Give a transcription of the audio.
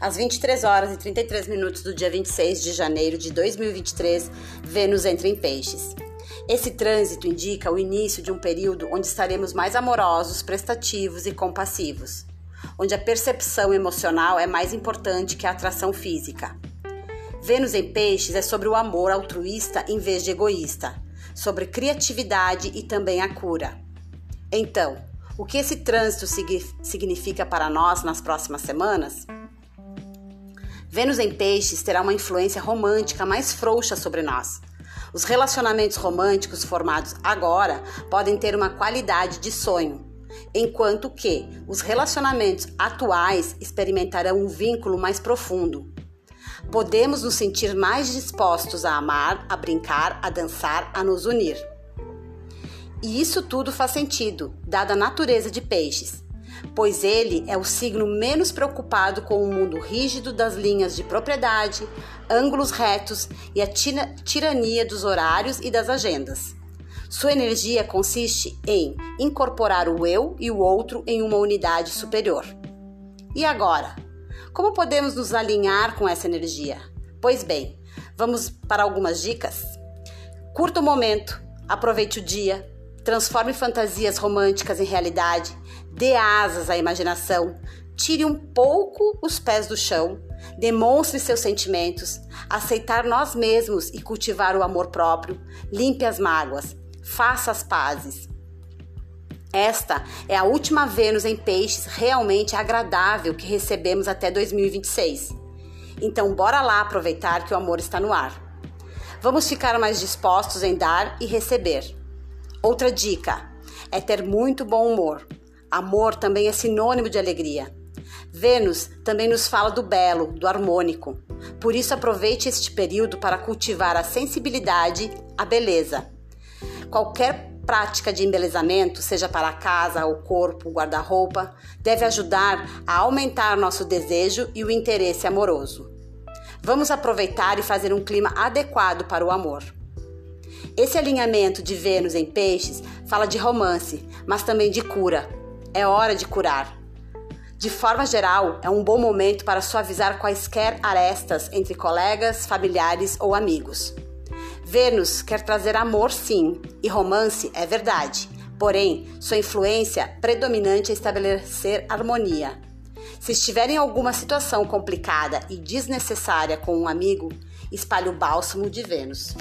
Às 23 horas e 33 minutos do dia 26 de janeiro de 2023, Vênus entra em Peixes. Esse trânsito indica o início de um período onde estaremos mais amorosos, prestativos e compassivos, onde a percepção emocional é mais importante que a atração física. Vênus em Peixes é sobre o amor altruísta em vez de egoísta, sobre criatividade e também a cura. Então, o que esse trânsito significa para nós nas próximas semanas? Vênus em Peixes terá uma influência romântica mais frouxa sobre nós. Os relacionamentos românticos formados agora podem ter uma qualidade de sonho, enquanto que os relacionamentos atuais experimentarão um vínculo mais profundo. Podemos nos sentir mais dispostos a amar, a brincar, a dançar, a nos unir. E isso tudo faz sentido, dada a natureza de peixes pois ele é o signo menos preocupado com o mundo rígido das linhas de propriedade, ângulos retos e a tirania dos horários e das agendas. Sua energia consiste em incorporar o eu e o outro em uma unidade superior. E agora? Como podemos nos alinhar com essa energia? Pois bem, vamos para algumas dicas? Curta o momento, aproveite o dia, transforme fantasias românticas em realidade, dê asas à imaginação, tire um pouco os pés do chão, demonstre seus sentimentos, aceitar nós mesmos e cultivar o amor próprio, limpe as mágoas, faça as pazes. Esta é a última Vênus em Peixes realmente agradável que recebemos até 2026. Então, bora lá aproveitar que o amor está no ar. Vamos ficar mais dispostos em dar e receber. Outra dica é ter muito bom humor. Amor também é sinônimo de alegria. Vênus também nos fala do belo, do harmônico. Por isso, aproveite este período para cultivar a sensibilidade, a beleza. Qualquer prática de embelezamento, seja para a casa, o corpo, o guarda-roupa, deve ajudar a aumentar nosso desejo e o interesse amoroso. Vamos aproveitar e fazer um clima adequado para o amor. Esse alinhamento de Vênus em Peixes fala de romance, mas também de cura, é hora de curar. De forma geral, é um bom momento para suavizar quaisquer arestas entre colegas, familiares ou amigos. Vênus quer trazer amor, sim, e romance é verdade, porém, sua influência predominante é estabelecer harmonia. Se estiver em alguma situação complicada e desnecessária com um amigo, espalhe o bálsamo de Vênus.